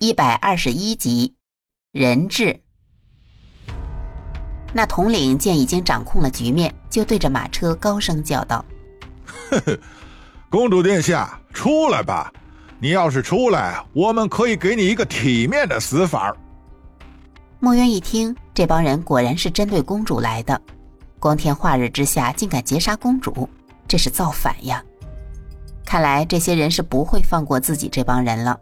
一百二十一集，人质。那统领见已经掌控了局面，就对着马车高声叫道：“呵呵，公主殿下，出来吧！你要是出来，我们可以给你一个体面的死法。”墨渊一听，这帮人果然是针对公主来的，光天化日之下竟敢劫杀公主，这是造反呀！看来这些人是不会放过自己这帮人了。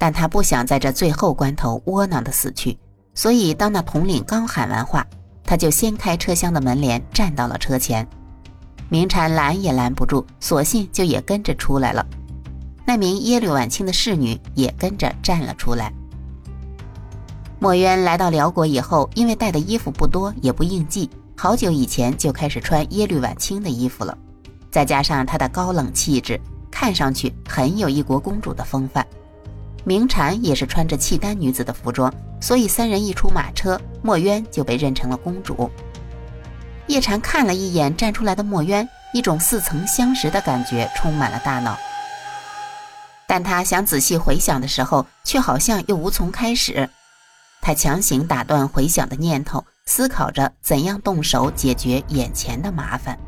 但他不想在这最后关头窝囊的死去，所以当那统领刚喊完话，他就掀开车厢的门帘，站到了车前。明禅拦也拦不住，索性就也跟着出来了。那名耶律婉清的侍女也跟着站了出来。墨渊来到辽国以后，因为带的衣服不多，也不应季，好久以前就开始穿耶律婉清的衣服了。再加上她的高冷气质，看上去很有一国公主的风范。明禅也是穿着契丹女子的服装，所以三人一出马车，墨渊就被认成了公主。叶禅看了一眼站出来的墨渊，一种似曾相识的感觉充满了大脑。但他想仔细回想的时候，却好像又无从开始。他强行打断回想的念头，思考着怎样动手解决眼前的麻烦。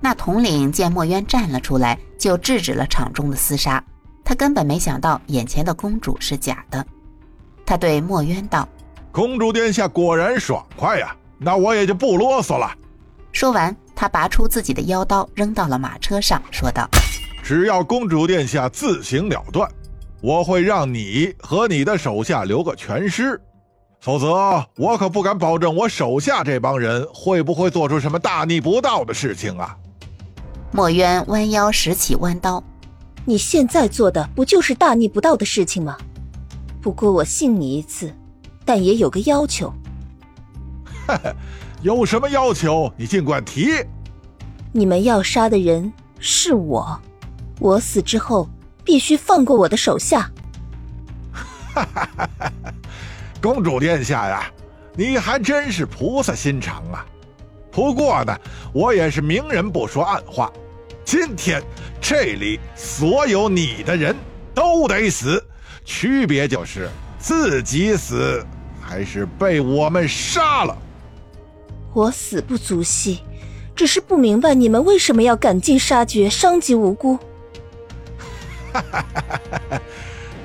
那统领见墨渊站了出来，就制止了场中的厮杀。他根本没想到眼前的公主是假的，他对墨渊道：“公主殿下果然爽快呀，那我也就不啰嗦了。”说完，他拔出自己的腰刀，扔到了马车上，说道：“只要公主殿下自行了断，我会让你和你的手下留个全尸，否则我可不敢保证我手下这帮人会不会做出什么大逆不道的事情啊！”墨渊弯腰拾起弯刀。你现在做的不就是大逆不道的事情吗？不过我信你一次，但也有个要求。哈哈，有什么要求你尽管提。你们要杀的人是我，我死之后必须放过我的手下。哈哈哈哈公主殿下呀，你还真是菩萨心肠啊！不过呢，我也是明人不说暗话。今天这里所有你的人都得死，区别就是自己死还是被我们杀了。我死不足惜，只是不明白你们为什么要赶尽杀绝，伤及无辜。哈哈哈哈哈！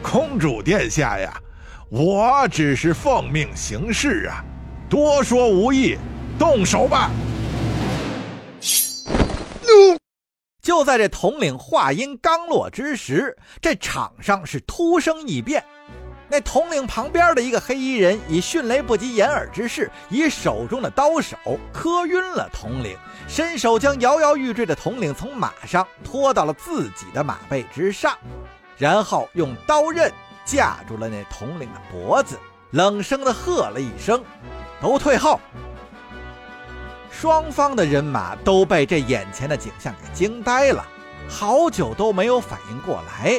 公主殿下呀，我只是奉命行事啊，多说无益，动手吧。就在这统领话音刚落之时，这场上是突生异变。那统领旁边的一个黑衣人以迅雷不及掩耳之势，以手中的刀手磕晕了统领，伸手将摇摇欲坠的统领从马上拖到了自己的马背之上，然后用刀刃架住了那统领的脖子，冷声的喝了一声：“都退后！”双方的人马都被这眼前的景象给惊呆了，好久都没有反应过来。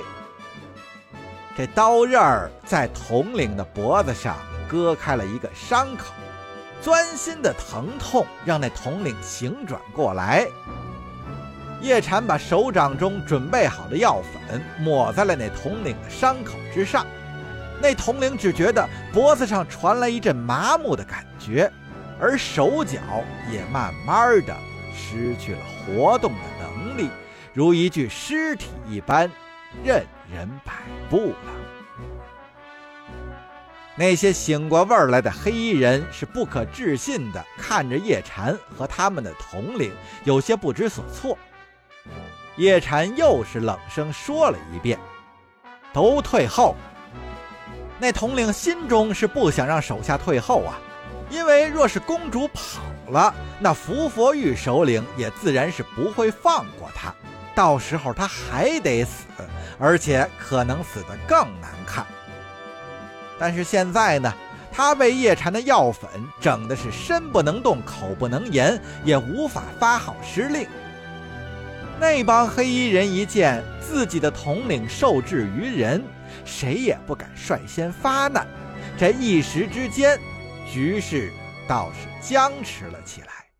这刀刃儿在统领的脖子上割开了一个伤口，钻心的疼痛让那统领醒转过来。叶禅把手掌中准备好的药粉抹在了那统领的伤口之上，那统领只觉得脖子上传来一阵麻木的感觉。而手脚也慢慢的失去了活动的能力，如一具尸体一般，任人摆布了。那些醒过味儿来的黑衣人是不可置信的看着叶禅和他们的统领，有些不知所措。叶禅又是冷声说了一遍：“都退后。”那统领心中是不想让手下退后啊。因为若是公主跑了，那伏佛玉首领也自然是不会放过他，到时候他还得死，而且可能死得更难看。但是现在呢，他被叶禅的药粉整的是身不能动、口不能言，也无法发号施令。那帮黑衣人一见自己的统领受制于人，谁也不敢率先发难，这一时之间。局势倒是僵持了起来。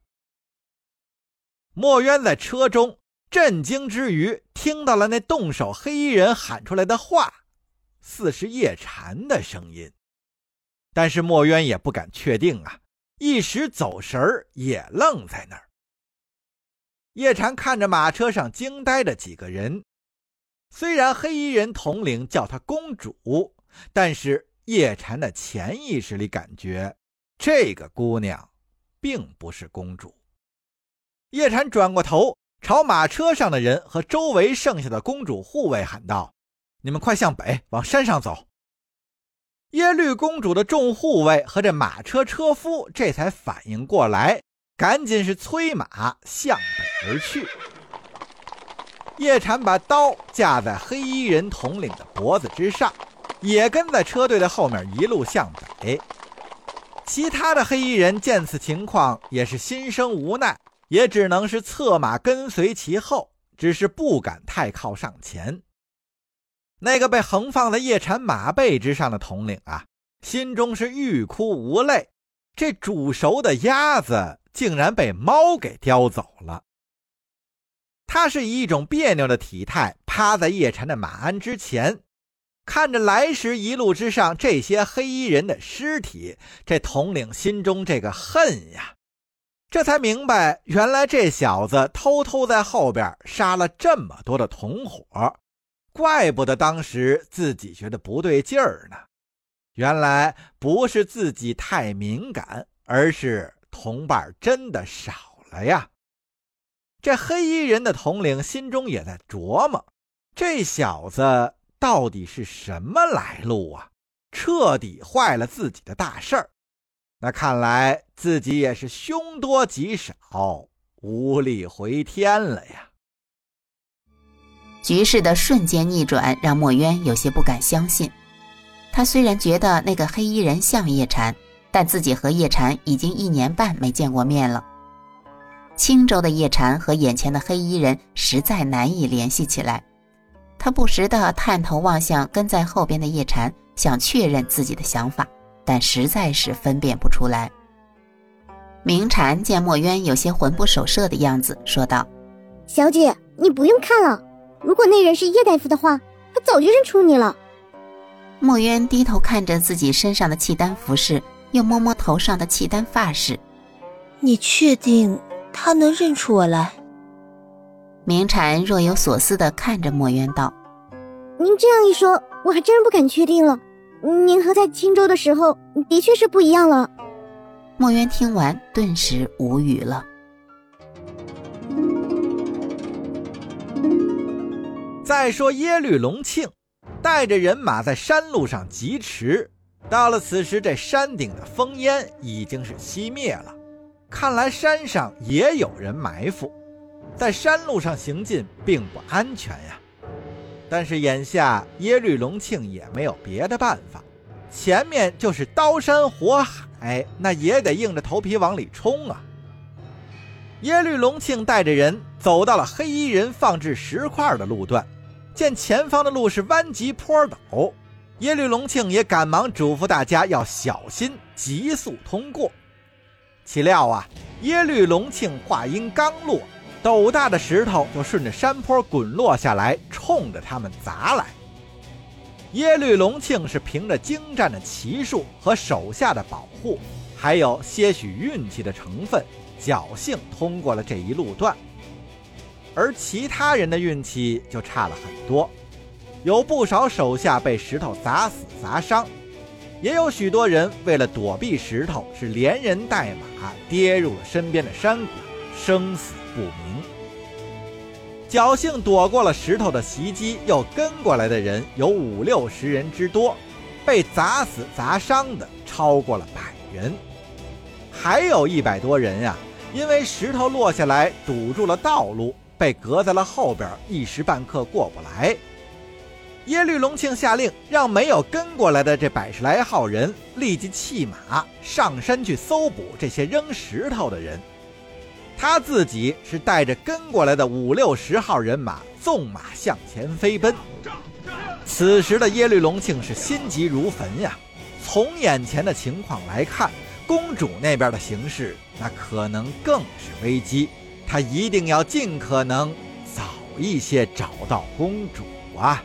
墨渊在车中震惊之余，听到了那动手黑衣人喊出来的话：“似是叶禅的声音，但是墨渊也不敢确定啊，一时走神儿，也愣在那儿。叶禅看着马车上惊呆的几个人，虽然黑衣人统领叫她公主，但是叶禅的潜意识里感觉这个姑娘并不是公主。叶禅转过头，朝马车上的人和周围剩下的公主护卫喊道：“你们快向北，往山上走！”耶律公主的众护卫和这马车车夫这才反应过来。赶紧是催马向北而去。叶禅把刀架在黑衣人统领的脖子之上，也跟在车队的后面一路向北。其他的黑衣人见此情况，也是心生无奈，也只能是策马跟随其后，只是不敢太靠上前。那个被横放在叶禅马背之上的统领啊，心中是欲哭无泪。这煮熟的鸭子。竟然被猫给叼走了。他是以一种别扭的体态趴在叶禅的马鞍之前，看着来时一路之上这些黑衣人的尸体，这统领心中这个恨呀，这才明白，原来这小子偷偷在后边杀了这么多的同伙，怪不得当时自己觉得不对劲儿呢。原来不是自己太敏感，而是。同伴真的少了呀！这黑衣人的统领心中也在琢磨：这小子到底是什么来路啊？彻底坏了自己的大事儿。那看来自己也是凶多吉少，无力回天了呀！局势的瞬间逆转让墨渊有些不敢相信。他虽然觉得那个黑衣人像叶禅。但自己和叶禅已经一年半没见过面了。青州的叶禅和眼前的黑衣人实在难以联系起来。他不时地探头望向跟在后边的叶禅，想确认自己的想法，但实在是分辨不出来。明禅见墨渊有些魂不守舍的样子，说道：“小姐，你不用看了。如果那人是叶大夫的话，他早就认出你了。”墨渊低头看着自己身上的契丹服饰。又摸摸头上的契丹发饰，你确定他能认出我来？明禅若有所思地看着墨渊道：“您这样一说，我还真不敢确定了。您和在青州的时候的确是不一样了。”墨渊听完，顿时无语了。再说耶律隆庆带着人马在山路上疾驰。到了此时，这山顶的烽烟已经是熄灭了，看来山上也有人埋伏，在山路上行进并不安全呀。但是眼下耶律隆庆也没有别的办法，前面就是刀山火海，那也得硬着头皮往里冲啊。耶律隆庆带着人走到了黑衣人放置石块的路段，见前方的路是弯急坡陡。耶律隆庆也赶忙嘱咐大家要小心，急速通过。岂料啊，耶律隆庆话音刚落，斗大的石头就顺着山坡滚落下来，冲着他们砸来。耶律隆庆是凭着精湛的骑术和手下的保护，还有些许运气的成分，侥幸通过了这一路段。而其他人的运气就差了很多。有不少手下被石头砸死砸伤，也有许多人为了躲避石头，是连人带马跌入了身边的山谷，生死不明。侥幸躲过了石头的袭击，又跟过来的人有五六十人之多，被砸死砸伤的超过了百人，还有一百多人呀，因为石头落下来堵住了道路，被隔在了后边，一时半刻过不来。耶律隆庆下令，让没有跟过来的这百十来号人立即弃马上山去搜捕这些扔石头的人。他自己是带着跟过来的五六十号人马，纵马向前飞奔。此时的耶律隆庆是心急如焚呀。从眼前的情况来看，公主那边的形势那可能更是危机。他一定要尽可能早一些找到公主啊！